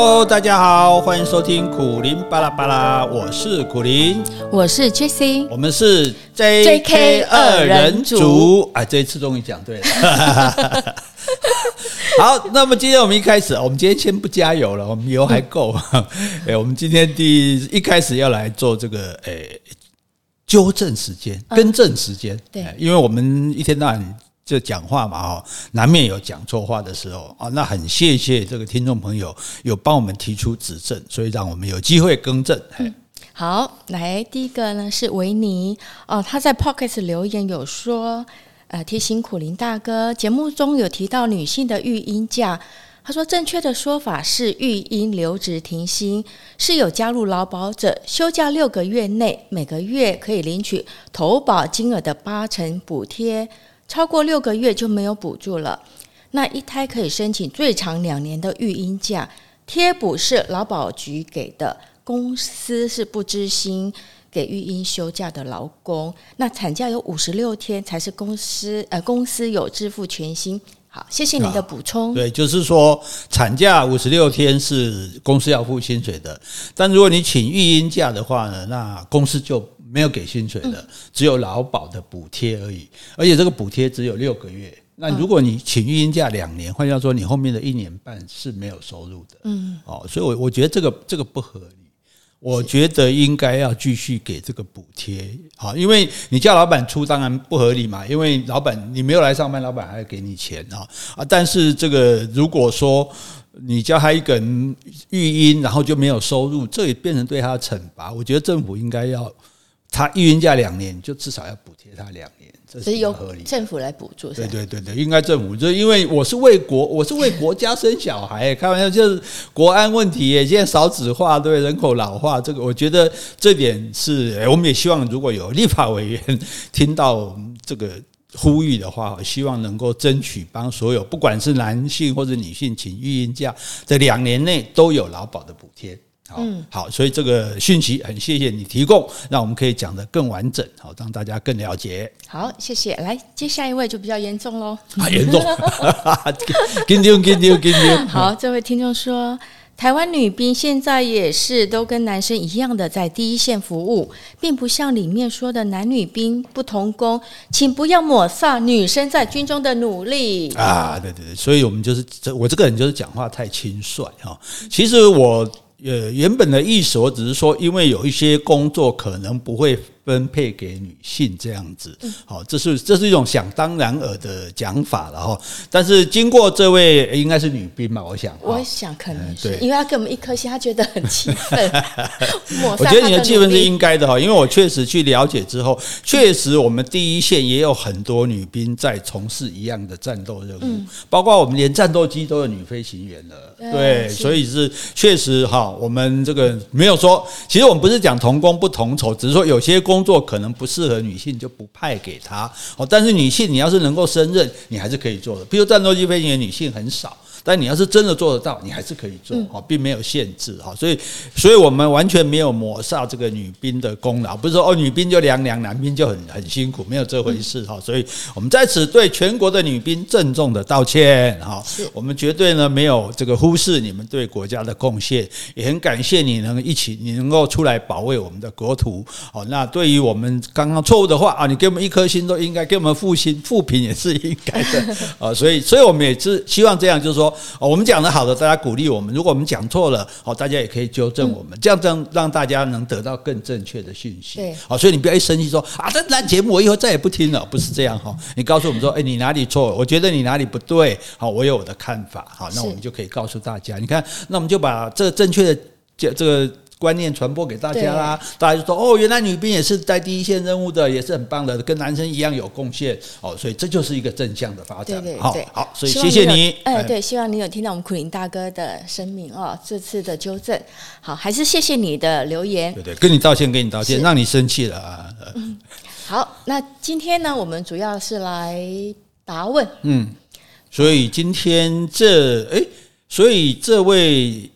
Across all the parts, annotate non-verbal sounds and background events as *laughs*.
Hello，大家好，欢迎收听苦林巴拉巴拉，我是苦林，我是 Jessie，我们是 JK 二人组。啊，这一次终于讲对了。*laughs* 好，那么今天我们一开始，我们今天先不加油了，我们油还够。*laughs* 哎，我们今天第一,一开始要来做这个，哎，纠正时间，更正时间。嗯、对，因为我们一天到晚就讲话嘛，哈，难免有讲错话的时候啊。那很谢谢这个听众朋友有帮我们提出指正，所以让我们有机会更正。好，来第一个呢是维尼哦，他在 Podcast 留言有说。呃，提醒苦苓大哥，节目中有提到女性的育婴假，他说正确的说法是育婴留职停薪，是有加入劳保者休假六个月内，每个月可以领取投保金额的八成补贴，超过六个月就没有补助了。那一胎可以申请最长两年的育婴假，贴补是劳保局给的，公司是不知薪。给育婴休假的劳工，那产假有五十六天才是公司呃公司有支付全薪。好，谢谢您的补充。对，就是说产假五十六天是公司要付薪水的，但如果你请育婴假的话呢，那公司就没有给薪水的，只有劳保的补贴而已，而且这个补贴只有六个月。那如果你请育婴假两年，换句话说，你后面的一年半是没有收入的。嗯，哦，所以我我觉得这个这个不合理。我觉得应该要继续给这个补贴，好，因为你叫老板出当然不合理嘛，因为老板你没有来上班，老板还要给你钱啊啊！但是这个如果说你叫他一个人育婴，然后就没有收入，这也变成对他的惩罚。我觉得政府应该要他育婴假两年，就至少要补贴他两年。这是由政府来补助，对对对对，应该政府就因为我是为国，我是为国家生小孩，开玩笑就是国安问题耶，现在少子化，对人口老化，这个我觉得这点是，我们也希望如果有立法委员听到这个呼吁的话，希望能够争取帮所有不管是男性或者女性请育婴假，在两年内都有劳保的补贴。好，好，所以这个讯息很谢谢你提供，让我们可以讲得更完整，好，让大家更了解。好，谢谢。来接下一位就比较严重喽，*laughs* 啊，严重，跟丢跟丢跟丢。*laughs* 好，这位听众说。台湾女兵现在也是都跟男生一样的在第一线服务，并不像里面说的男女兵不同工，请不要抹杀女生在军中的努力啊！对对对，所以我们就是我这个人就是讲话太轻率哈。其实我呃原本的意思，我只是说，因为有一些工作可能不会。分配给女性这样子，好，这是这是一种想当然尔的讲法了哈。但是经过这位应该是女兵吧，我想，我想可能是，因为他给我们一颗心，他觉得很气愤。*laughs* 我觉得你的气氛是应该的哈，因为我确实去了解之后，确实我们第一线也有很多女兵在从事一样的战斗任务，包括我们连战斗机都有女飞行员了，对，所以是确实哈，我们这个没有说，其实我们不是讲同工不同酬，只是说有些工。工作可能不适合女性，就不派给她。哦，但是女性你要是能够胜任，你还是可以做的。比如战斗机飞行员女性很少。但你要是真的做得到，你还是可以做哈，并没有限制哈，所以，所以我们完全没有抹杀这个女兵的功劳，不是说哦，女兵就凉凉，男兵就很很辛苦，没有这回事哈。所以我们在此对全国的女兵郑重的道歉哈，我们绝对呢没有这个忽视你们对国家的贡献，也很感谢你能一起，你能够出来保卫我们的国土。好，那对于我们刚刚错误的话啊，你给我们一颗心都应该，给我们复心负评也是应该的啊。所以，所以我们也是希望这样，就是说。我们讲的好的，大家鼓励我们；如果我们讲错了，好，大家也可以纠正我们，这样这样让大家能得到更正确的讯息。对，好，所以你不要一生气说啊，这烂节目我以后再也不听了，不是这样哈。你告诉我们说，*laughs* 哎，你哪里错？我觉得你哪里不对，好，我有我的看法，好，那我们就可以告诉大家。你看，那我们就把这正确的这这个。观念传播给大家啦，大家就说哦，原来女兵也是在第一线任务的，也是很棒的，跟男生一样有贡献哦，所以这就是一个正向的发展。对对对，好，所以谢谢你。哎，对，希望你有听到我们苦林大哥的声明哦，这次的纠正，好，还是谢谢你的留言。对对，跟你道歉，跟你道歉，让你生气了啊。嗯，好，那今天呢，我们主要是来答问。嗯，所以今天这哎，所以这位。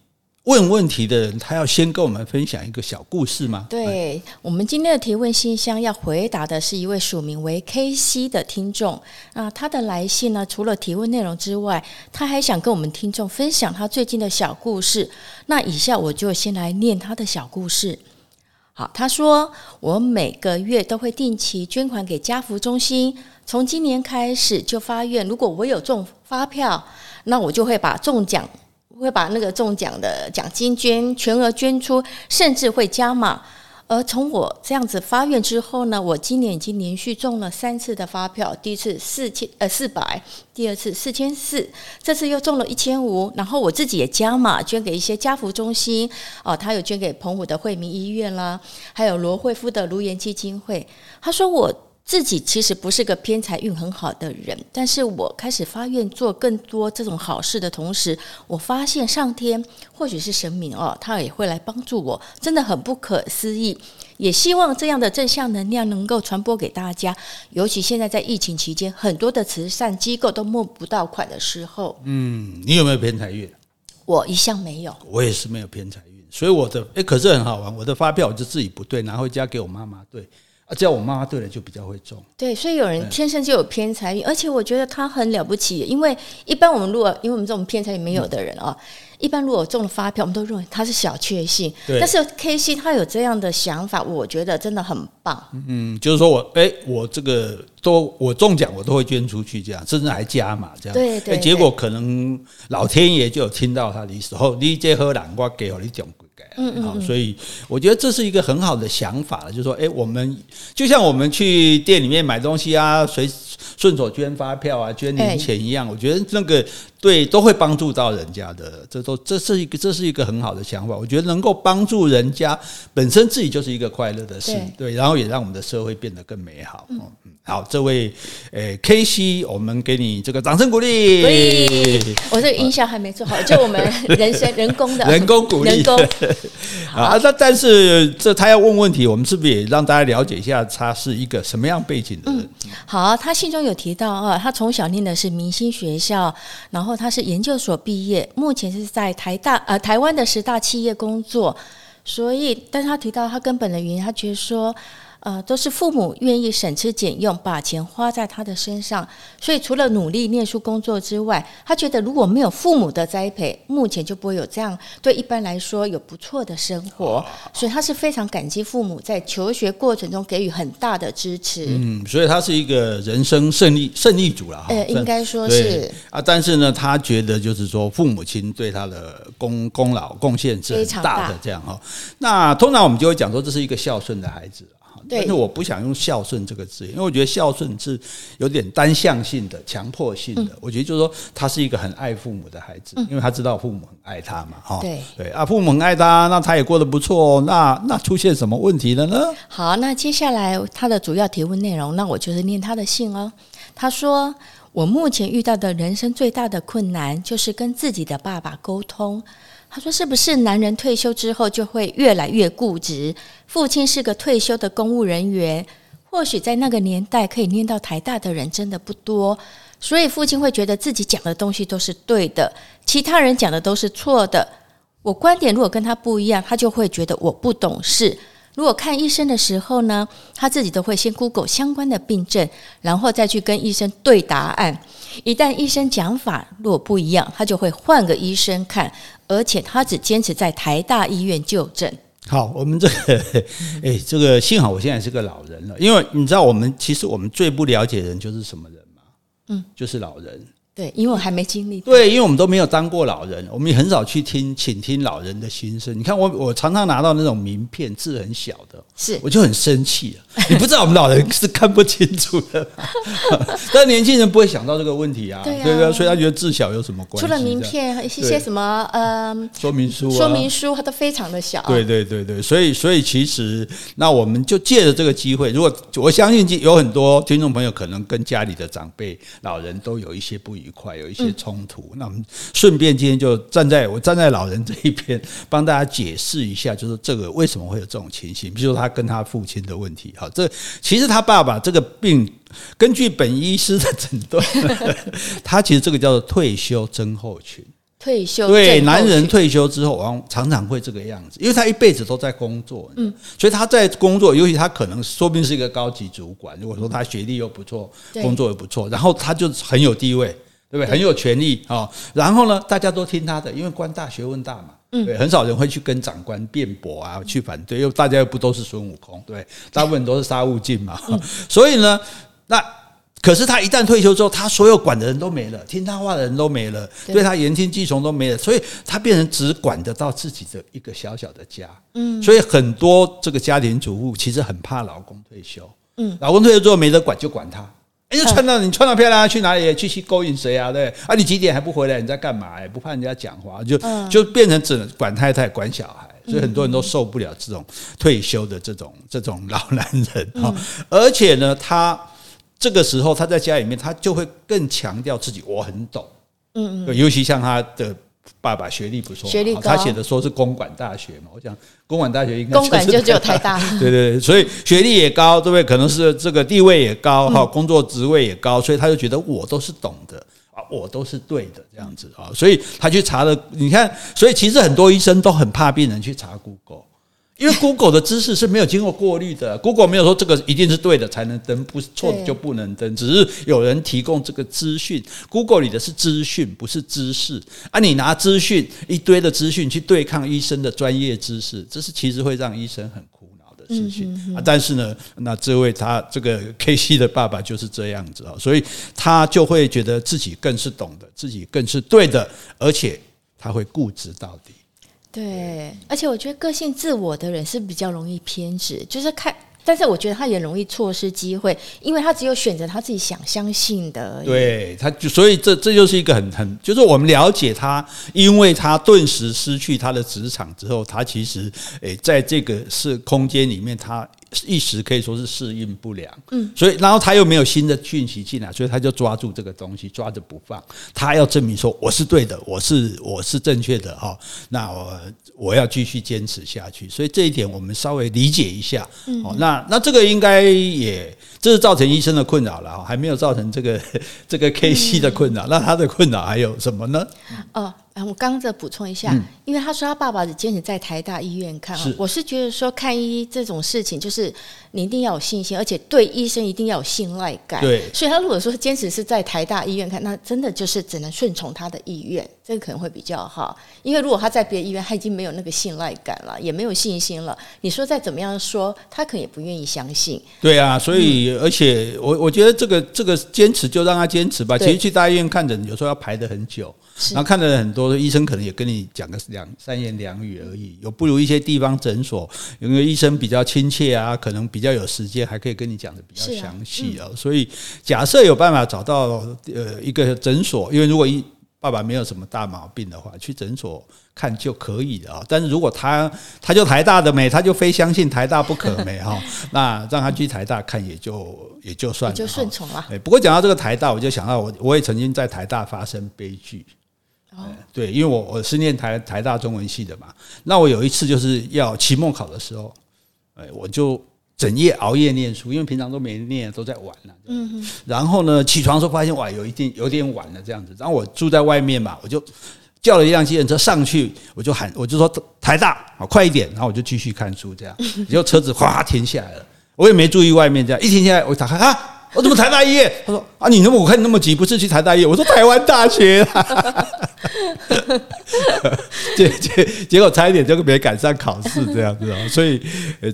问问题的人，他要先跟我们分享一个小故事吗？对，我们今天的提问信箱要回答的是一位署名为 KC 的听众啊，他的来信呢，除了提问内容之外，他还想跟我们听众分享他最近的小故事。那以下我就先来念他的小故事。好，他说我每个月都会定期捐款给家福中心，从今年开始就发愿，如果我有中发票，那我就会把中奖。会把那个中奖的奖金捐全额捐出，甚至会加码。而从我这样子发愿之后呢，我今年已经连续中了三次的发票，第一次四千呃四百，第二次四千四，这次又中了一千五。然后我自己也加码捐给一些家扶中心哦，他有捐给澎湖的惠民医院啦，还有罗慧夫的卢颜基金会。他说我。自己其实不是个偏财运很好的人，但是我开始发愿做更多这种好事的同时，我发现上天或许是神明哦，他也会来帮助我，真的很不可思议。也希望这样的正向能量能够传播给大家，尤其现在在疫情期间，很多的慈善机构都募不到款的时候。嗯，你有没有偏财运？我一向没有，我也是没有偏财运，所以我的诶，可是很好玩，我的发票我就自己不对，拿回家给我妈妈对。叫我妈妈对了就比较会中，对，所以有人天生就有偏财运，而且我觉得他很了不起，因为一般我们如果因为我们这种偏财运没有的人啊。嗯一般如果中了发票，我们都认为他是小确幸。对。但是 KC 他有这样的想法，我觉得真的很棒。嗯，就是说我哎、欸，我这个都我中奖，我都会捐出去，这样甚至还加码这样。对对。结果可能老天爷就有听到他的时候，你这喝南瓜给我你奖归给。嗯嗯。所以我觉得这是一个很好的想法，就是说，哎、欸，我们就像我们去店里面买东西啊，随顺手捐发票啊，捐零钱一样。欸、我觉得那个。对，都会帮助到人家的，这都这是一个这是一个很好的想法。我觉得能够帮助人家，本身自己就是一个快乐的事，对，对，然后也让我们的社会变得更美好。嗯，好，这位诶 KC，我们给你这个掌声鼓励。对，我这个音效还没做好，就我们 *laughs* 人生人工的人工鼓励。人工。*laughs* 啊，那但是这他要问问题，我们是不是也让大家了解一下他是一个什么样背景的人？嗯，好，他信中有提到啊，他从小念的是明星学校，然后。他是研究所毕业，目前是在台大呃台湾的十大企业工作，所以，但是他提到他根本的原因，他觉得说。呃，都是父母愿意省吃俭用，把钱花在他的身上，所以除了努力念书工作之外，他觉得如果没有父母的栽培，目前就不会有这样对一般来说有不错的生活，所以他是非常感激父母在求学过程中给予很大的支持。嗯，所以他是一个人生胜利胜利组了哈。呃，应该说是啊，但是呢，他觉得就是说父母亲对他的功功劳贡献是很大的这样哈。那通常我们就会讲说这是一个孝顺的孩子。但是我不想用孝顺这个字，因为我觉得孝顺是有点单向性的、强迫性的。我觉得就是说，他是一个很爱父母的孩子，因为他知道父母很爱他嘛，哈。对对啊，父母很爱他，那他也过得不错。那那出现什么问题了呢？好，那接下来他的主要提问内容，那我就是念他的信哦。他说：“我目前遇到的人生最大的困难，就是跟自己的爸爸沟通。”他说：“是不是男人退休之后就会越来越固执？父亲是个退休的公务人员，或许在那个年代可以念到台大的人真的不多，所以父亲会觉得自己讲的东西都是对的，其他人讲的都是错的。我观点如果跟他不一样，他就会觉得我不懂事。如果看医生的时候呢，他自己都会先 Google 相关的病症，然后再去跟医生对答案。一旦医生讲法如果不一样，他就会换个医生看。”而且他只坚持在台大医院就诊。好，我们这个，*laughs* 哎，这个幸好我现在是个老人了，因为你知道，我们其实我们最不了解人就是什么人嘛？嗯，就是老人。对，因为我还没经历。对，因为我们都没有当过老人，我们也很少去听，倾听老人的心声。你看我，我常常拿到那种名片，字很小的，是，我就很生气了。*laughs* 你不知道我们老人是看不清楚的，*laughs* 但年轻人不会想到这个问题啊，对不对？所以他觉得字小有什么关系？除了名片，一些什么呃说明书、说明书，它都非常的小。对对对对，所以所以其实，那我们就借着这个机会，如果我相信有很多听众朋友可能跟家里的长辈、老人都有一些不愉快，有一些冲突。嗯、那我们顺便今天就站在我站在老人这一边，帮大家解释一下，就是这个为什么会有这种情形。比如说他跟他父亲的问题，好，这其实他爸爸这个病，根据本医师的诊断，*laughs* 他其实这个叫做退休症候群。退休对，男人退休之后，往往常常会这个样子，因为他一辈子都在工作，嗯，所以他在工作，尤其他可能说不定是一个高级主管，如果说他学历又不错，工作又不错，然后他就很有地位，对不对？很有权力啊，然后呢，大家都听他的，因为官大学问大嘛，对，很少人会去跟长官辩驳啊，去反对，因为大家又不都是孙悟空，对，大部分都是沙悟净嘛，*laughs* 所以呢，那。可是他一旦退休之后，他所有管的人都没了，听他话的人都没了，对他言听计从都没了，所以他变成只管得到自己的一个小小的家。嗯，所以很多这个家庭主妇其实很怕老公退休。嗯，老公退休之后没得管，就管他。哎，你穿到你穿到漂亮，去哪里去去勾引谁啊？对，啊，你几点还不回来？你在干嘛？也不怕人家讲话，就就变成只能管太太管小孩，所以很多人都受不了这种退休的这种这种老男人啊。而且呢，他。这个时候，他在家里面，他就会更强调自己我很懂，嗯嗯，尤其像他的爸爸学历不错，学历高，他写的说是公管大学嘛，我想公管大学应该公管就只有台大，*laughs* 对对对，所以学历也高，对不对？可能是这个地位也高哈，工作职位也高，所以他就觉得我都是懂的啊，我都是对的这样子啊，所以他去查了，你看，所以其实很多医生都很怕病人去查 Google。因为 Google 的知识是没有经过过滤的，Google 没有说这个一定是对的才能登，不是错的就不能登，只是有人提供这个资讯。Google 里的是资讯，不是知识。啊，你拿资讯一堆的资讯去对抗医生的专业知识，这是其实会让医生很苦恼的事情啊。但是呢，那这位他这个 KC 的爸爸就是这样子啊，所以他就会觉得自己更是懂得，自己更是对的，而且他会固执到底。对，而且我觉得个性自我的人是比较容易偏执，就是看，但是我觉得他也容易错失机会，因为他只有选择他自己想相信的。对，他就所以这这就是一个很很，就是我们了解他，因为他顿时失去他的职场之后，他其实诶，在这个是空间里面他。一时可以说是适应不良，嗯，所以然后他又没有新的讯息进来，所以他就抓住这个东西抓着不放，他要证明说我是对的，我是我是正确的哈，那我我要继续坚持下去，所以这一点我们稍微理解一下，哦，那那这个应该也这是造成医生的困扰了哈，还没有造成这个 *laughs* 这个 KC 的困扰，那他的困扰还有什么呢？哦。啊，我刚刚再补充一下，因为他说他爸爸只坚持在台大医院看，我是觉得说看医这种事情，就是你一定要有信心，而且对医生一定要有信赖感。对，所以他如果说坚持是在台大医院看，那真的就是只能顺从他的意愿，这个可能会比较好。因为如果他在别的医院，他已经没有那个信赖感了，也没有信心了。你说再怎么样说，他可能也不愿意相信。对啊，所以而且我我觉得这个这个坚持就让他坚持吧。其实去大医院看诊，有时候要排得很久。然后看了很多医生，可能也跟你讲个两三言两语而已，有不如一些地方诊所，因为医生比较亲切啊，可能比较有时间，还可以跟你讲的比较详细啊。所以假设有办法找到呃一个诊所，因为如果一爸爸没有什么大毛病的话，去诊所看就可以了啊。但是如果他他就台大的没，他就非相信台大不可没哈，*laughs* 那让他去台大看也就也就算了，就顺从了。不过讲到这个台大，我就想到我我也曾经在台大发生悲剧。对，因为我我是念台台大中文系的嘛，那我有一次就是要期末考的时候，哎，我就整夜熬夜念书，因为平常都没念，都在玩了。嗯哼。然后呢，起床的时候发现哇，有一点有点晚了这样子。然后我住在外面嘛，我就叫了一辆计程车上去，我就喊，我就说台大，好快一点。然后我就继续看书这样，*laughs* 结果车子哗停下来了，我也没注意外面这样，一停下来我打开啊。我怎么台大医院？他说啊，你那么我看你那么急，不是去台大医院？我说台湾大学啦。*laughs* *laughs* 结结结果差一点就没赶上考试这样子啊，*laughs* 所以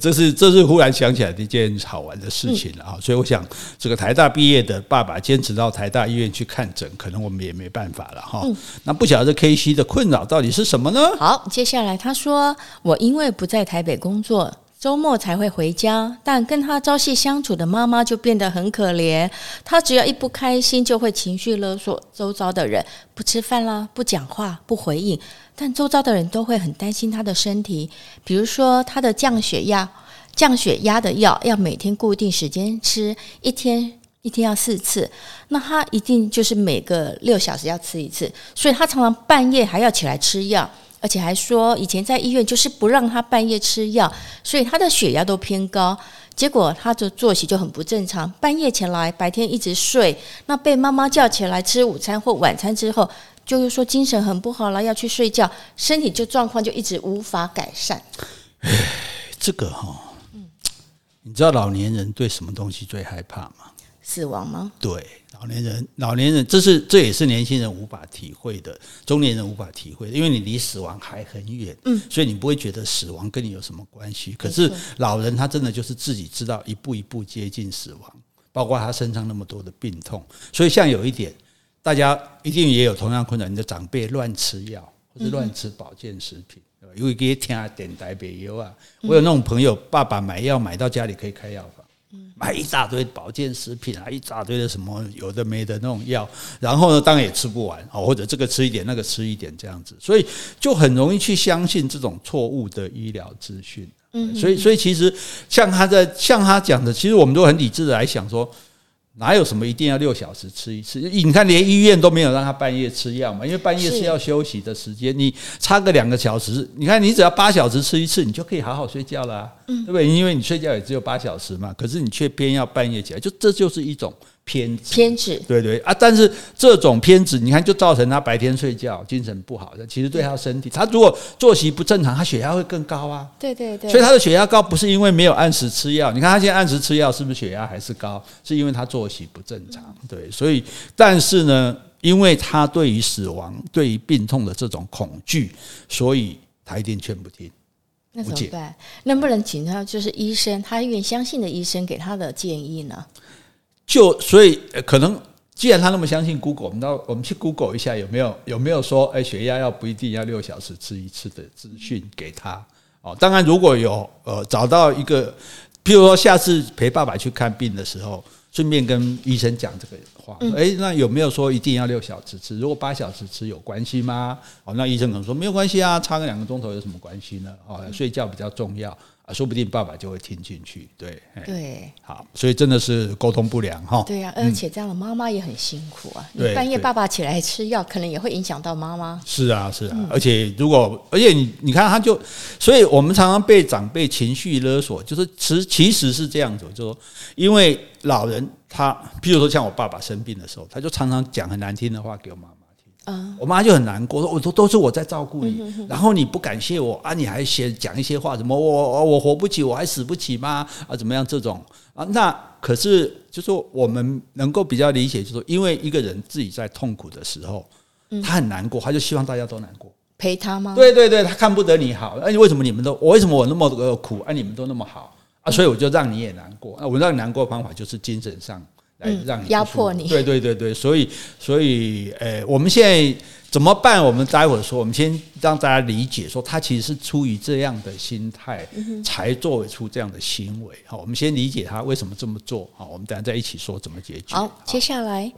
这是这是忽然想起来的一件好玩的事情了啊。所以我想，这个台大毕业的爸爸坚持到台大医院去看诊，可能我们也没办法了哈。那不晓得 KC 的困扰到底是什么呢？好，接下来他说，我因为不在台北工作。周末才会回家，但跟他朝夕相处的妈妈就变得很可怜。他只要一不开心，就会情绪勒索周遭的人，不吃饭啦，不讲话，不回应。但周遭的人都会很担心他的身体，比如说他的降血压、降血压的药要每天固定时间吃，一天一天要四次，那他一定就是每个六小时要吃一次，所以他常常半夜还要起来吃药。而且还说，以前在医院就是不让他半夜吃药，所以他的血压都偏高。结果他的作息就很不正常，半夜前来，白天一直睡。那被妈妈叫起来吃午餐或晚餐之后，就是说精神很不好了，要去睡觉，身体就状况就一直无法改善。哎，这个哈、哦，嗯，你知道老年人对什么东西最害怕吗？死亡吗？对。老年人，老年人，这是这也是年轻人无法体会的，中年人无法体会的，因为你离死亡还很远，嗯，所以你不会觉得死亡跟你有什么关系。可是老人他真的就是自己知道一步一步接近死亡，包括他身上那么多的病痛。所以像有一点，大家一定也有同样困难，你的长辈乱吃药或者乱吃保健食品，因为给听点台北油啊，我有那种朋友，爸爸买药买到家里可以开药房。买一大堆保健食品啊，一大堆的什么有的没的那种药，然后呢，当然也吃不完哦，或者这个吃一点，那个吃一点这样子，所以就很容易去相信这种错误的医疗资讯。嗯，所以所以其实像他在像他讲的，其实我们都很理智的来想说。哪有什么一定要六小时吃一次？你看，连医院都没有让他半夜吃药嘛，因为半夜是要休息的时间。你差个两个小时，你看你只要八小时吃一次，你就可以好好睡觉了，对不对？因为你睡觉也只有八小时嘛，可是你却偏要半夜起来，就这就是一种。偏执，偏执，对对啊！但是这种偏执，你看，就造成他白天睡觉精神不好的。其实对他身体，他如果作息不正常，他血压会更高啊。对对对。所以他的血压高不是因为没有按时吃药，你看他现在按时吃药，是不是血压还是高？是因为他作息不正常。对，所以但是呢，因为他对于死亡、对于病痛的这种恐惧，所以他一定劝不听。那怎么办？能不能请他就是医生，他愿意相信的医生给他的建议呢？就所以可能，既然他那么相信 Google，我们到我们去 Google 一下有没有有没有说，哎，血压要不一定要六小时吃一次的资讯给他哦。当然，如果有呃找到一个，譬如说下次陪爸爸去看病的时候，顺便跟医生讲这个话，哎，那有没有说一定要六小时吃？如果八小时吃有关系吗？哦，那医生可能说没有关系啊，差个两个钟头有什么关系呢？哦，睡觉比较重要。啊，说不定爸爸就会听进去，对对，好，所以真的是沟通不良哈。对呀，而且这样的妈妈也很辛苦啊。你半夜爸爸起来吃药，可能也会影响到妈妈。是啊，是啊，而且如果，而且你你看，他就，所以我们常常被长辈情绪勒索，就是其其实是这样子，就是说，因为老人他，譬如说像我爸爸生病的时候，他就常常讲很难听的话给我妈妈。我妈就很难过，说：“我都都是我在照顾你，然后你不感谢我啊？你还先讲一些话，什么我我活不起，我还死不起吗？啊，怎么样？这种啊？那可是就是说我们能够比较理解，就是说，因为一个人自己在痛苦的时候，他很难过，他就希望大家都难过，陪他吗？对对对，他看不得你好，哎，为什么你们都我为什么我那么苦，哎，你们都那么好啊？所以我就让你也难过。那我让你难过的方法就是精神上。”来让你压迫你，*laughs* 对对对对，所以所以，呃，我们现在怎么办？我们待会儿说，我们先让大家理解，说他其实是出于这样的心态，才做出这样的行为。好，我们先理解他为什么这么做。好，我们等下再一起说怎么解决。好，接下来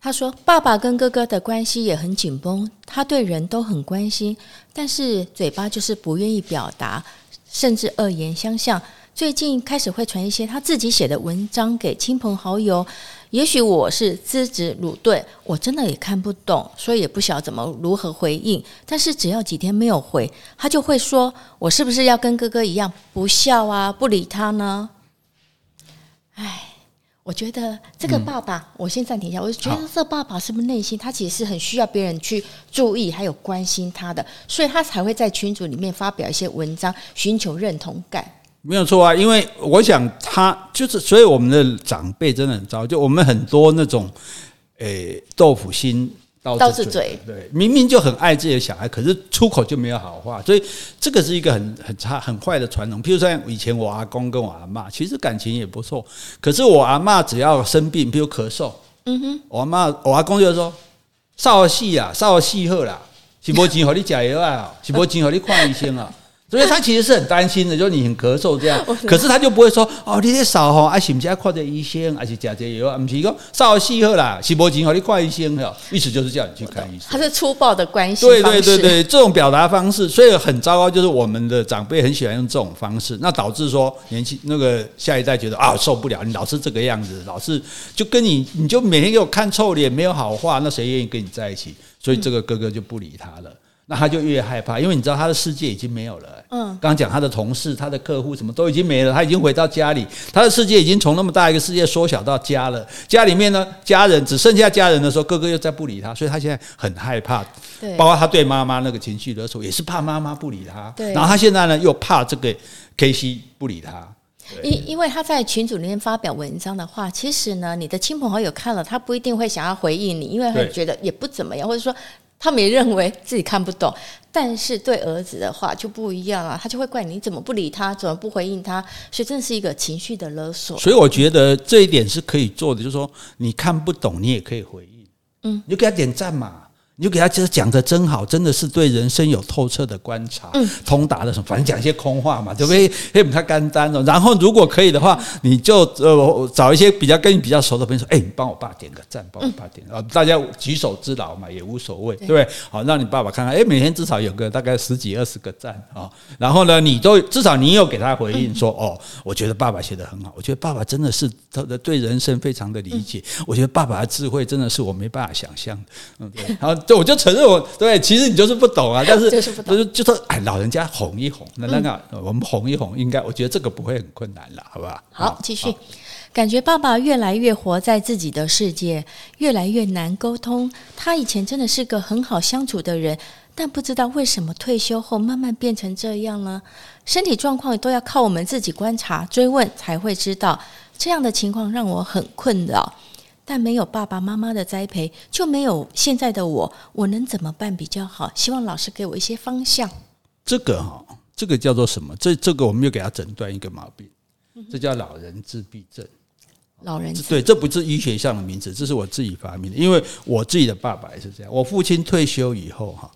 他说，爸爸跟哥哥的关系也很紧绷，他对人都很关心，但是嘴巴就是不愿意表达，甚至恶言相向。最近开始会传一些他自己写的文章给亲朋好友，也许我是资质鲁钝，我真的也看不懂，所以也不晓得怎么如何回应。但是只要几天没有回，他就会说我是不是要跟哥哥一样不孝啊，不理他呢？哎，我觉得这个爸爸，嗯、我先暂停一下。我觉得这爸爸是不是内心他其实是很需要别人去注意还有关心他的，所以他才会在群组里面发表一些文章，寻求认同感。没有错啊，因为我想他就是，所以我们的长辈真的很糟，就我们很多那种，诶，豆腐心刀子嘴，对，明明就很爱自己的小孩，可是出口就没有好话，所以这个是一个很很差很坏的传统。譬如说以前我阿公跟我阿妈，其实感情也不错，可是我阿妈只要生病，比如咳嗽，嗯哼，我阿妈我阿公就说，少戏啊，少戏好啦，是无钱和你加药啊，是无钱和你看医生啊。所以他其实是很担心的，就是你很咳嗽这样，*laughs* 可是他就不会说哦，你这少吼，啊，是不是要看这医生，还是加这药啊？不是讲少细喝啦，是无钱，你看医生哈，意思就是叫你去看医生。他是粗暴的关系。对对对对，这种表达方式，所以很糟糕。就是我们的长辈很喜欢用这种方式，那导致说年轻那个下一代觉得啊受不了，你老是这个样子，老是就跟你，你就每天给我看臭脸，没有好话，那谁愿意跟你在一起？所以这个哥哥就不理他了。那他就越害怕，因为你知道他的世界已经没有了。嗯，刚刚讲他的同事、他的客户什么都已经没了，他已经回到家里，他的世界已经从那么大一个世界缩小到家了。家里面呢，家人只剩下家人的时候，哥哥又再不理他，所以他现在很害怕。对，包括他对妈妈那个情绪的时候，也是怕妈妈不理他。对，然后他现在呢，又怕这个 KC 不理他。因因为他在群组里面发表文章的话，其实呢，你的亲朋好友看了，他不一定会想要回应你，因为他觉得也不怎么样，或者说。他们也认为自己看不懂，但是对儿子的话就不一样了，他就会怪你怎么不理他，怎么不回应他，所以这是一个情绪的勒索。所以我觉得这一点是可以做的，就是说你看不懂，你也可以回应，嗯，你就给他点赞嘛。你就给他其实讲的真好，真的是对人生有透彻的观察，嗯、通达的什么，反正讲一些空话嘛，对不对？嘿，他干单了。然后如果可以的话，你就呃找一些比较跟你比较熟的朋友说，哎，你帮我爸点个赞，帮我爸点啊，大家举手之劳嘛，也无所谓，对不对？好，让你爸爸看看，哎，每天至少有个大概十几二十个赞啊。然后呢，你都至少你有给他回应说，哦，我觉得爸爸写得很好，我觉得爸爸真的是他的对人生非常的理解，我觉得爸爸的智慧真的是我没办法想象的，嗯，对。*laughs* 然后。就我就承认我对，其实你就是不懂啊，*laughs* 但是就是就是就说哎，老人家哄一哄，那那个我们哄一哄，应该我觉得这个不会很困难了，好不好？好，继续。感觉爸爸越来越活在自己的世界，越来越难沟通。他以前真的是个很好相处的人，但不知道为什么退休后慢慢变成这样呢？身体状况都要靠我们自己观察追问才会知道。这样的情况让我很困扰。但没有爸爸妈妈的栽培，就没有现在的我。我能怎么办比较好？希望老师给我一些方向。这个哈，这个叫做什么？这这个我们又给他诊断一个毛病，这叫老人自闭症。老人对，这不是医学上的名字，这是我自己发明的。因为我自己的爸爸也是这样。我父亲退休以后哈，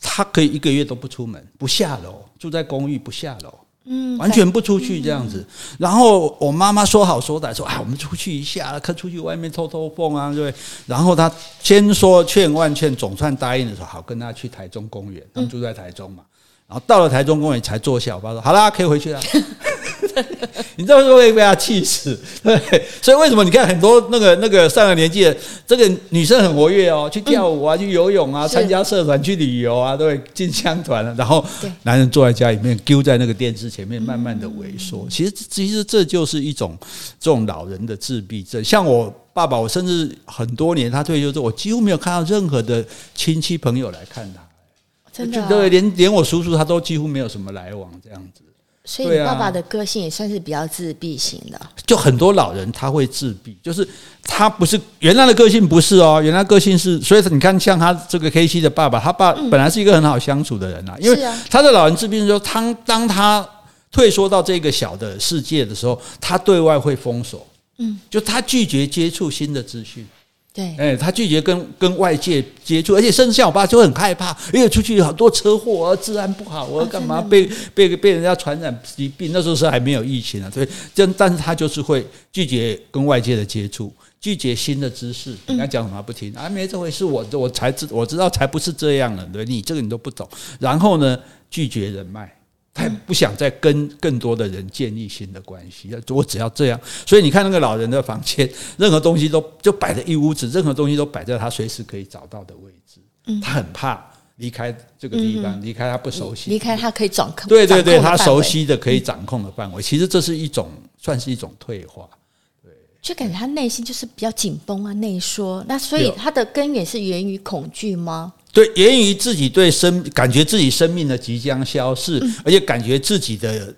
他可以一个月都不出门，不下楼，住在公寓不下楼。嗯，完全不出去这样子，然后我妈妈说好说歹说啊，我们出去一下，可出去外面透透风啊，对。然后她千说劝万劝，总算答应的时候，好跟她去台中公园，他们住在台中嘛。然后到了台中公园才坐下，我爸说好啦，可以回去了。*laughs* 你知道会被他气死，*laughs* 对，所以为什么你看很多那个那个上了年纪的这个女生很活跃哦，去跳舞啊，去游泳啊，参加社团，去旅游啊，对，进香团了。然后男人坐在家里面，丢在那个电视前面，慢慢的萎缩。其实其实这就是一种这种老人的自闭症。像我爸爸，我甚至很多年他退休之后，我几乎没有看到任何的亲戚朋友来看他，真的，对，连连我叔叔他都几乎没有什么来往这样子。所以，爸爸的个性也算是比较自闭型的。就很多老人他会自闭，就是他不是原来的个性不是哦，原来个性是，所以你看像他这个 KC 的爸爸，他爸本来是一个很好相处的人啊，因为他的老人自闭说，当当他退缩到这个小的世界的时候，他对外会封锁，嗯，就他拒绝接触新的资讯。对，哎，他拒绝跟跟外界接触，而且甚至像我爸就很害怕，因为出去有好多车祸，啊治安不好，我要干嘛被被被人家传染疾病？那时候是还没有疫情啊，所以但但是他就是会拒绝跟外界的接触，拒绝新的知识，人家讲什么不听啊，没这回事，我我才知我知道才不是这样的，对，你这个你都不懂，然后呢，拒绝人脉。他也不想再跟更多的人建立新的关系，我只要这样。所以你看那个老人的房间，*laughs* 任何东西都就摆在一屋子，任何东西都摆在他随时可以找到的位置。他很怕离开这个地方，离开他不熟悉，离开他可以掌控。对对对，他熟悉的可以掌控的范围，其实这是一种算是一种退化。对，就感觉他内心就是比较紧绷啊，内缩。那所以他的根源是源于恐惧吗？对，源于自己对生感觉自己生命的即将消逝，而且感觉自己的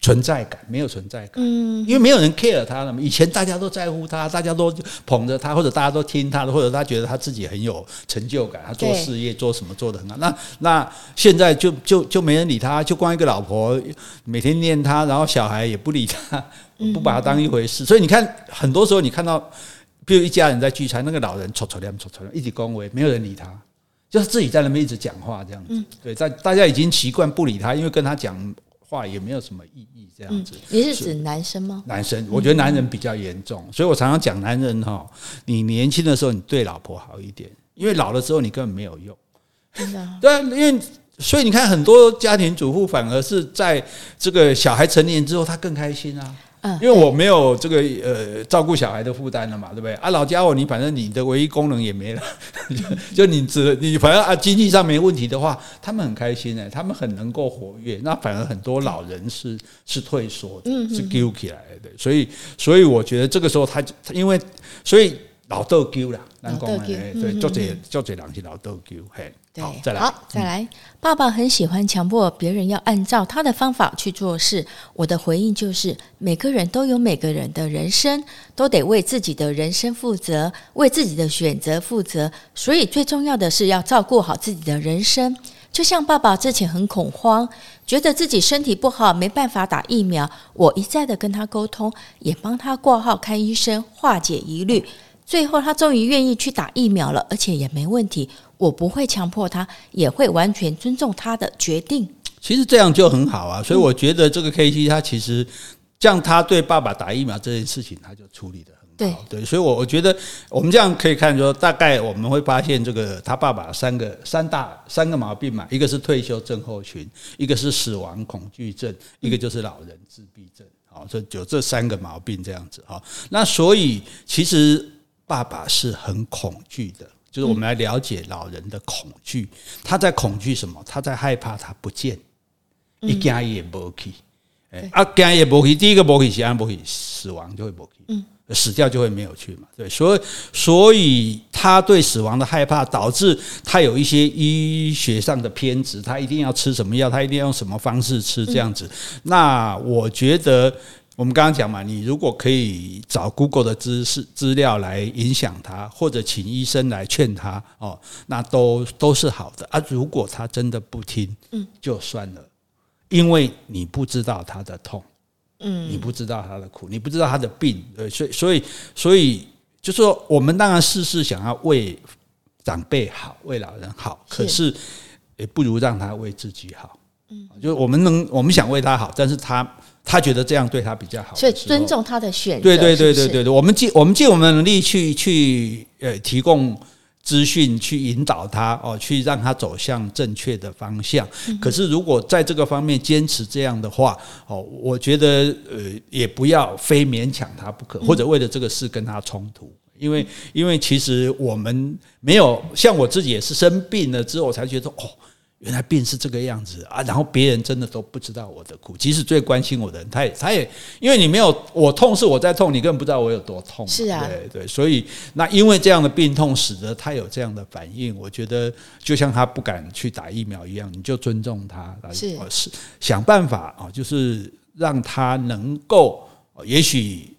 存在感没有存在感，嗯，因为没有人 care 他了嘛。以前大家都在乎他，大家都捧着他，或者大家都听他的，或者他觉得他自己很有成就感，他做事业做什么做得很好。那那现在就就就没人理他，就光一个老婆每天念他，然后小孩也不理他，不把他当一回事。所以你看，很多时候你看到，比如一家人在聚餐，那个老人吵吵亮吵吵亮，一起恭维，没有人理他。就是自己在那边一直讲话这样子，对，在大家已经习惯不理他，因为跟他讲话也没有什么意义这样子。你是指男生吗？男生，我觉得男人比较严重，所以我常常讲男人哈，你年轻的时候你对老婆好一点，因为老了之后你根本没有用。真的？*laughs* 对啊，因为所以你看很多家庭主妇反而是在这个小孩成年之后他更开心啊。嗯，因为我没有这个呃照顾小孩的负担了嘛，对不对？啊，老家伙，你反正你的唯一功能也没了，*laughs* 就你只你反正啊经济上没问题的话，他们很开心哎，他们很能够活跃。那反而很多老人是是退缩的，是丢起来的。所以所以我觉得这个时候他因为所以老豆丢了，难讲哎，对，做这做这两是老豆灸嘿。好，再来。好，再来。爸爸很喜欢强迫别人要按照他的方法去做事。我的回应就是：每个人都有每个人的人生，都得为自己的人生负责，为自己的选择负责。所以最重要的是要照顾好自己的人生。就像爸爸之前很恐慌，觉得自己身体不好，没办法打疫苗。我一再的跟他沟通，也帮他挂号看医生，化解疑虑。最后，他终于愿意去打疫苗了，而且也没问题。我不会强迫他，也会完全尊重他的决定。其实这样就很好啊，所以我觉得这个 KT 他其实像他对爸爸打疫苗这件事情，他就处理的很好。对，对，所以，我我觉得我们这样可以看说，大概我们会发现这个他爸爸三个三大三个毛病嘛，一个是退休症候群，一个是死亡恐惧症，一个就是老人自闭症。好，这就这三个毛病这样子哈。那所以其实。爸爸是很恐惧的，就是我们来了解老人的恐惧。他在恐惧什么？他在害怕他不见，一家也不去。哎，啊，家也不去。第一个不去，其他不去，死亡就会不去。嗯，死掉就会没有去嘛。对，所以，所以他对死亡的害怕，导致他有一些医学上的偏执。他一定要吃什么药？他一定要用什么方式吃？这样子。那我觉得。我们刚刚讲嘛，你如果可以找 Google 的知识资料来影响他，或者请医生来劝他哦，那都都是好的啊。如果他真的不听，嗯，就算了，因为你不知道他的痛，嗯，你不知道他的苦，你不知道他的病，呃，所以所以所以就说，我们当然事事想要为长辈好，为老人好，可是也不如让他为自己好，嗯，就是我们能，我们想为他好，但是他。他觉得这样对他比较好，所以尊重他的选择。对对对对对对，我们尽我们尽我们的能力去去呃提供资讯，去引导他哦，去让他走向正确的方向。可是如果在这个方面坚持这样的话哦，我觉得呃也不要非勉强他不可，或者为了这个事跟他冲突，因为因为其实我们没有像我自己也是生病了之后我才觉得哦。原来病是这个样子啊，然后别人真的都不知道我的苦，即使最关心我的人，他也他也因为你没有我痛是我在痛，你根本不知道我有多痛。是啊，对对，所以那因为这样的病痛使得他有这样的反应，我觉得就像他不敢去打疫苗一样，你就尊重他，是是想办法啊，就是让他能够也许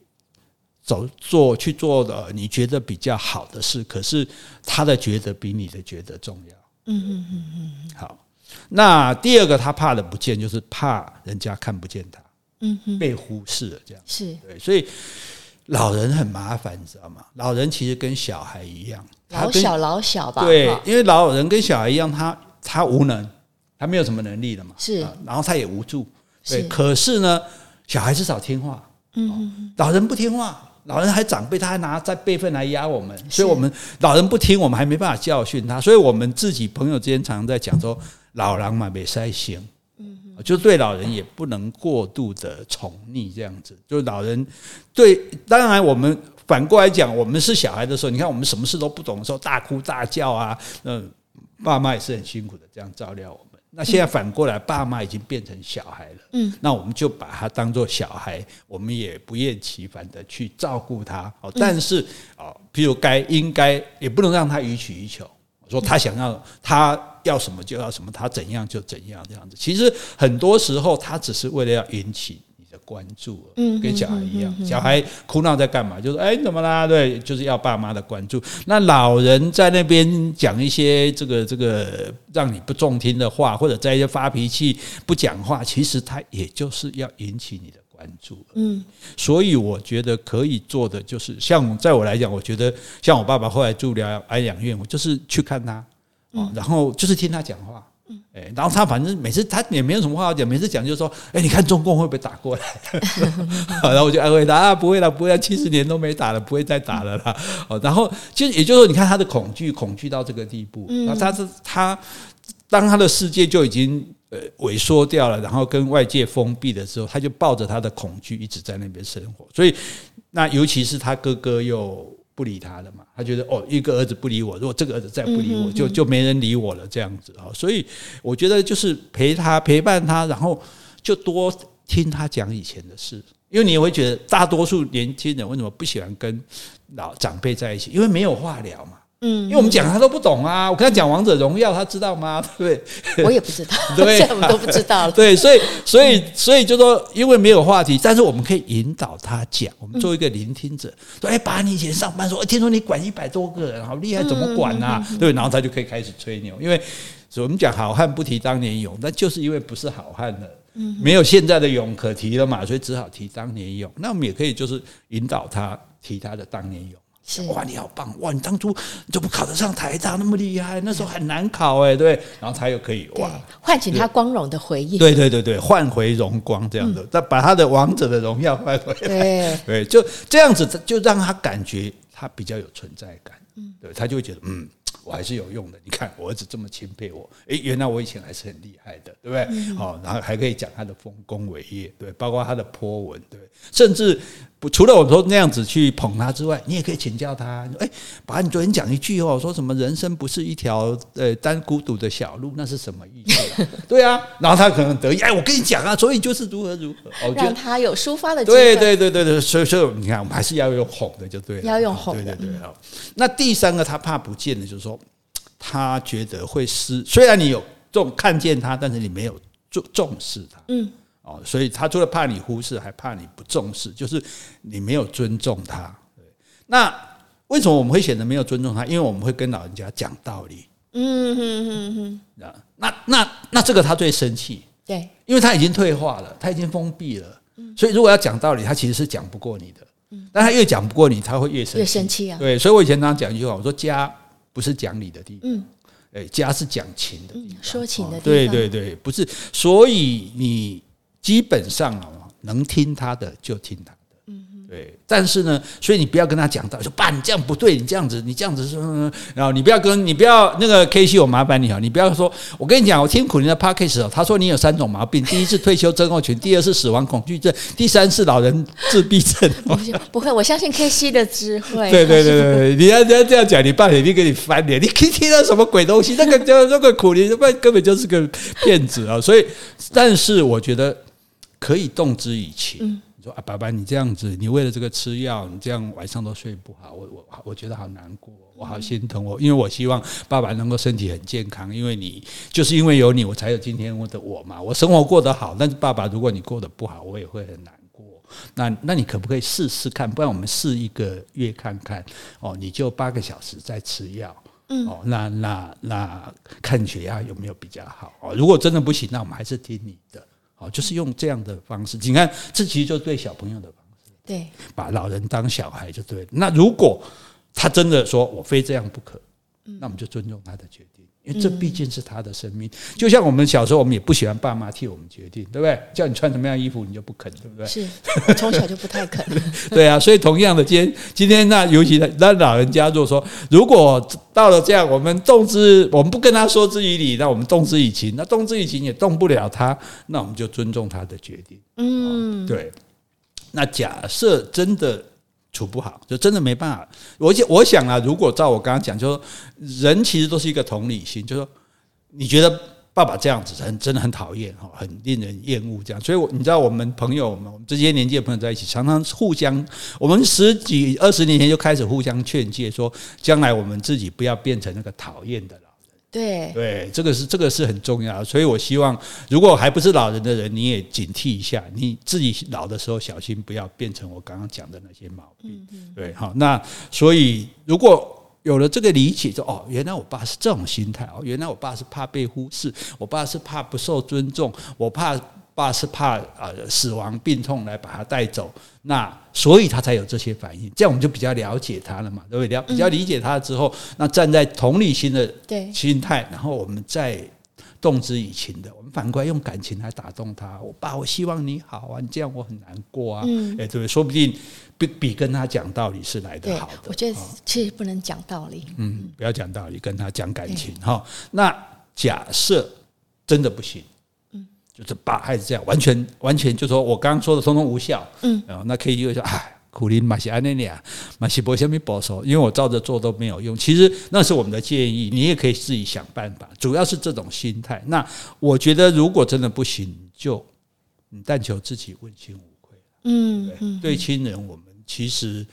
走做去做的你觉得比较好的事，可是他的觉得比你的觉得重要。嗯嗯嗯嗯，好。那第二个他怕的不见，就是怕人家看不见他，嗯哼，被忽视了这样是对，所以老人很麻烦，你知道吗？老人其实跟小孩一样，老小老小吧？对，因为老人跟小孩一样，他他无能，他没有什么能力了嘛，是，然后他也无助，对。可是呢，小孩至少听话，嗯嗯，老人不听话。老人还长辈，他还拿在辈分来压我们，所以我们老人不听，我们还没办法教训他，所以我们自己朋友之间常常在讲说，老狼嘛没塞行，嗯，就对老人也不能过度的宠溺这样子，就是老人对，当然我们反过来讲，我们是小孩的时候，你看我们什么事都不懂的时候，大哭大叫啊，嗯，爸妈也是很辛苦的，这样照料我们。那现在反过来，爸妈已经变成小孩了，嗯，那我们就把他当做小孩，我们也不厌其烦的去照顾他，哦，但是啊，譬如该应该也不能让他予取予求，说他想要他要什么就要什么，他怎样就怎样这样子。其实很多时候他只是为了要引起。关注，嗯，跟小孩一样，小孩哭闹在干嘛？就是哎，怎么啦？对，就是要爸妈的关注。那老人在那边讲一些这个这个让你不中听的话，或者在一些发脾气不讲话，其实他也就是要引起你的关注。嗯，所以我觉得可以做的就是，像在我来讲，我觉得像我爸爸后来住疗安养院，我就是去看他啊，然后就是听他讲话。哎，然后他反正每次他也没有什么话要讲，每次讲就是说，哎，你看中共会不会打过来？*laughs* 然后我就安慰他啊，不会了，不会了，七十年都没打了，不会再打了啦。哦，然后就也就是说，你看他的恐惧，恐惧到这个地步，然后他是他当他的世界就已经呃萎缩掉了，然后跟外界封闭的时候，他就抱着他的恐惧一直在那边生活。所以，那尤其是他哥哥又不理他了嘛，他觉得哦，一个儿子不理我，如果这个儿子再不理我，就就没人理我了，这样子啊。所以，我觉得就是陪他陪伴他，然后就多听他讲以前的事。因为你也会觉得，大多数年轻人为什么不喜欢跟老长辈在一起？因为没有话聊嘛。嗯，因为我们讲他都不懂啊。我跟他讲王者荣耀，他知道吗？*laughs* 对不对？我也不知道，*laughs* 对，我们都不知道了。*laughs* 对，所以，所以，所以就说，因为没有话题，但是我们可以引导他讲。我们做一个聆听者，说：“哎，爸，你以前上班说，听说你管一百多个人，好厉害，怎么管啊？”对，然后他就可以开始吹牛。因为我们讲好汉不提当年勇，那就是因为不是好汉了。没有现在的勇可提了嘛，所以只好提当年勇。那我们也可以就是引导他提他的当年勇。是哇，你好棒哇！你当初你怎么考得上台大那么厉害？那时候很难考哎，对。然后他又可以哇，唤起他光荣的回忆。对对对对，换回荣光这样的，再把他的王者的荣耀换回来。对对，就这样子，就让他感觉他比较有存在感。嗯，对，他就会觉得嗯。我还是有用的，你看我儿子这么钦佩我，诶，原来我以前还是很厉害的，对不对？好，然后还可以讲他的丰功伟业，对，包括他的 po 文，对，甚至不除了我说那样子去捧他之外，你也可以请教他，诶，把，你昨天讲一句哦，说什么人生不是一条呃单孤独的小路，那是什么意思？*laughs* 对啊，然后他可能得意，哎，我跟你讲啊，所以就是如何如何，我觉得他有抒发的机会，对对对对对，所以所以你看，我们还是要用哄的，就对了，要用哄的，对对对，好。那第三个他怕不见的，就是说。他觉得会失，虽然你有重看见他，但是你没有重重视他，嗯，哦，所以他除了怕你忽视，还怕你不重视，就是你没有尊重他。对，那为什么我们会显得没有尊重他？因为我们会跟老人家讲道理，嗯哼哼哼，那那那这个他最生气，对，因为他已经退化了，他已经封闭了，所以如果要讲道理，他其实是讲不过你的，但他越讲不过你，他会越生气，越生气啊。对，所以我以前常常讲一句话，我说家。不是讲理的地方，嗯，哎，家是讲情的地方，说情的地方，对对对，不是，所以你基本上啊，能听他的就听他的。嗯。对，但是呢，所以你不要跟他讲道理，说爸，你这样不对，你这样子，你这样子说，然后你不要跟，你不要那个 K C，我麻烦你啊，你不要说，我跟你讲，我听苦林的 p a c k a g e 哦，他说你有三种毛病，第一是退休症候群，第二是死亡恐惧症，第三是老人自闭症。不会，*laughs* 我相信 K C 的智慧。*laughs* 对对对对，你要你要这样讲，你爸肯定给你翻脸，你听听到什么鬼东西？那个叫那个苦林，那根本就是个骗子啊！所以，但是我觉得可以动之以情。嗯说啊，爸爸，你这样子，你为了这个吃药，你这样晚上都睡不好，我我我觉得好难过，我好心疼我，因为我希望爸爸能够身体很健康，因为你就是因为有你，我才有今天我的我嘛。我生活过得好，但是爸爸，如果你过得不好，我也会很难过。那那你可不可以试试看？不然我们试一个月看看哦，你就八个小时再吃药，嗯，哦，那那那看血压有没有比较好？哦，如果真的不行，那我们还是听你的。就是用这样的方式，你看，这其实就是对小朋友的方式，对，把老人当小孩就对了。那如果他真的说我非这样不可，那我们就尊重他的决定。因为这毕竟是他的生命，就像我们小时候，我们也不喜欢爸妈替我们决定，对不对？叫你穿什么样衣服，你就不肯，对不对？是，我从小就不太肯。*laughs* 对啊，所以同样的，今天今天那尤其那老人家，如果说如果到了这样，我们动之，我们不跟他说之以理，那我们动之以情，那动之以情也动不了他，那我们就尊重他的决定。嗯，对。那假设真的。处不好，就真的没办法。我想，我想啊，如果照我刚刚讲，就说人其实都是一个同理心，就说你觉得爸爸这样子很真的很讨厌哈，很令人厌恶这样。所以，你知道我们朋友们，我们这些年纪的朋友在一起，常常互相，我们十几二十年前就开始互相劝诫，说将来我们自己不要变成那个讨厌的了。对对，这个是这个是很重要的，所以我希望，如果还不是老人的人，你也警惕一下，你自己老的时候小心不要变成我刚刚讲的那些毛病。对，好，那所以如果有了这个理解，就哦，原来我爸是这种心态哦，原来我爸是怕被忽视，我爸是怕不受尊重，我怕。爸是怕呃死亡病痛来把他带走，那所以他才有这些反应。这样我们就比较了解他了嘛，对不对？比较理解他之后，那站在同理心的心态，然后我们再动之以情的，我们反过来用感情来打动他。我爸，我希望你好啊，你这样我很难过啊，哎，对不对？说不定比比跟他讲道理是来得好的。我觉得其实不能讲道理，嗯，不要讲道理，跟他讲感情哈。那假设真的不行。就是把孩子这样完全完全就说我刚刚说的通通无效，嗯，那 K 就会说哎，苦力马西安内利亚马西博下面保守，因为我照着做都没有用。其实那是我们的建议，你也可以自己想办法。主要是这种心态。那我觉得如果真的不行，就你但求自己问心无愧。嗯，对，对亲人我们其实。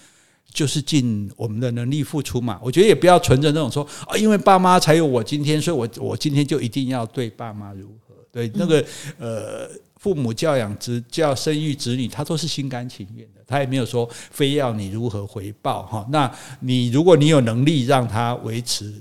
就是尽我们的能力付出嘛，我觉得也不要存着那种说啊，因为爸妈才有我今天，所以我我今天就一定要对爸妈如何？对那个呃，父母教养子教生育子女，他都是心甘情愿的，他也没有说非要你如何回报哈。那你如果你有能力让他维持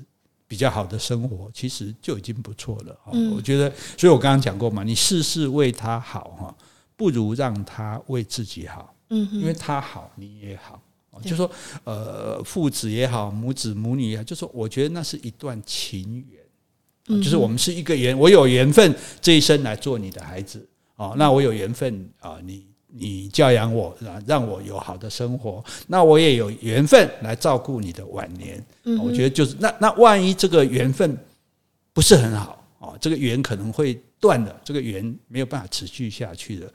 比较好的生活，其实就已经不错了。我觉得，所以我刚刚讲过嘛，你事事为他好哈，不如让他为自己好。嗯，因为他好，你也好。就说呃，父子也好，母子母女也好，就说我觉得那是一段情缘，就是我们是一个缘，我有缘分这一生来做你的孩子啊，那我有缘分啊，你你教养我，让我有好的生活，那我也有缘分来照顾你的晚年。我觉得就是那那万一这个缘分不是很好啊，这个缘可能会断了，这个缘没有办法持续下去的，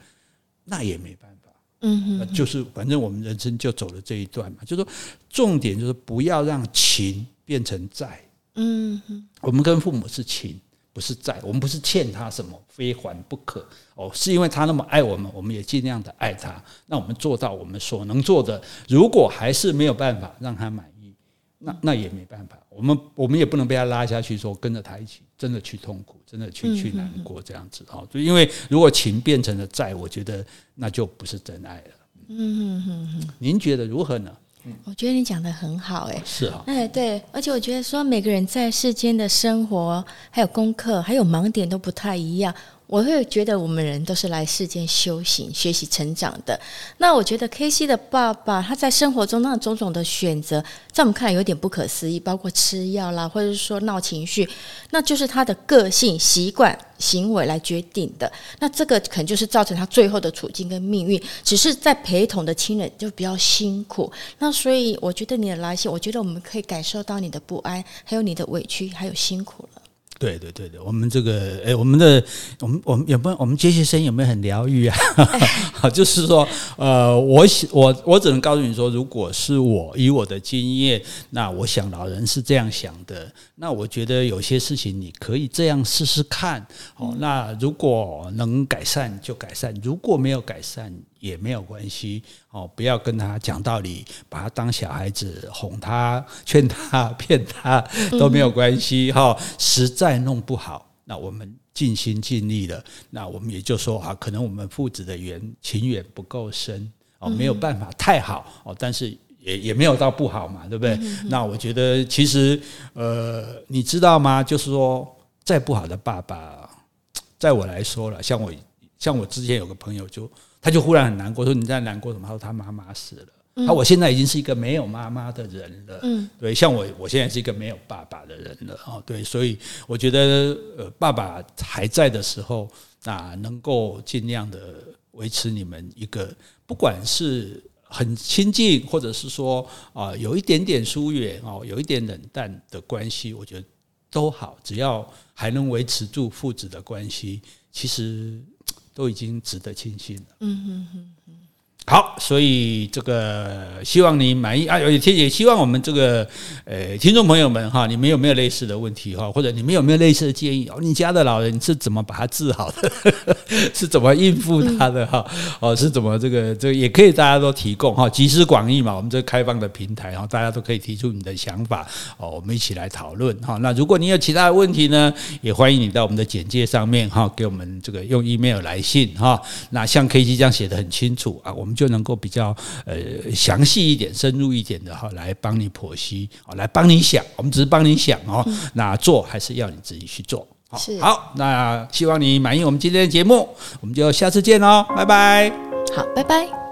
那也没办法。嗯，就是反正我们人生就走了这一段嘛，就是说重点就是不要让情变成债。嗯，我们跟父母是情，不是债，我们不是欠他什么，非还不可。哦，是因为他那么爱我们，我们也尽量的爱他。那我们做到我们所能做的，如果还是没有办法让他满意，那那也没办法。我们我们也不能被他拉下去，说跟着他一起，真的去痛苦，真的去去难过这样子哈。就因为如果情变成了债，我觉得那就不是真爱了。嗯哼哼哼，您觉得如何呢？我觉得你讲的很好，哎，是啊，哎对，而且我觉得说每个人在世间的生活，还有功课，还有盲点都不太一样。我会觉得我们人都是来世间修行、学习、成长的。那我觉得 KC 的爸爸他在生活中那种种的选择，在我们看来有点不可思议，包括吃药啦，或者是说闹情绪，那就是他的个性、习惯、行为来决定的。那这个可能就是造成他最后的处境跟命运。只是在陪同的亲人就比较辛苦。那所以我觉得你的来信，我觉得我们可以感受到你的不安，还有你的委屈，还有辛苦了。对对对对，我们这个诶，我们的我们我们有没有我们接线生有没有很疗愈啊？好，*laughs* 就是说，呃，我我我只能告诉你说，如果是我以我的经验，那我想老人是这样想的。那我觉得有些事情你可以这样试试看。哦，那如果能改善就改善，如果没有改善。也没有关系哦，不要跟他讲道理，把他当小孩子哄他、*laughs* 劝他、*laughs* 骗他都没有关系哈。实在弄不好，那我们尽心尽力了，那我们也就说啊，可能我们父子的缘情缘不够深哦，没有办法太好哦，但是也也没有到不好嘛，对不对？那我觉得其实呃，你知道吗？就是说，再不好的爸爸，在我来说了，像我像我之前有个朋友就。他就忽然很难过，说你在难过什么？他说他妈妈死了。他我现在已经是一个没有妈妈的人了。嗯，对，像我，我现在是一个没有爸爸的人了。哦，对，所以我觉得，呃，爸爸还在的时候，那能够尽量的维持你们一个，不管是很亲近，或者是说啊有一点点疏远哦，有一点冷淡的关系，我觉得都好，只要还能维持住父子的关系，其实。都已经值得庆幸了。嗯嗯。好，所以这个希望你满意啊！也也希望我们这个呃听众朋友们哈，你们有没有类似的问题哈？或者你们有没有类似的建议？哦，你家的老人是怎么把他治好的？*laughs* 是怎么应付他的哈？哦，是怎么这个这个也可以大家都提供哈，集思广益嘛。我们这个开放的平台哈，大家都可以提出你的想法哦，我们一起来讨论哈。那如果你有其他的问题呢，也欢迎你到我们的简介上面哈，给我们这个用 email 来信哈。那像 KC 这样写的很清楚啊，我们。就能够比较呃详细一点、深入一点的哈，来帮你剖析啊，来帮你想。我们只是帮你想哦，那做还是要你自己去做。是好，那希望你满意我们今天的节目，我们就下次见喽，拜拜。好，拜拜。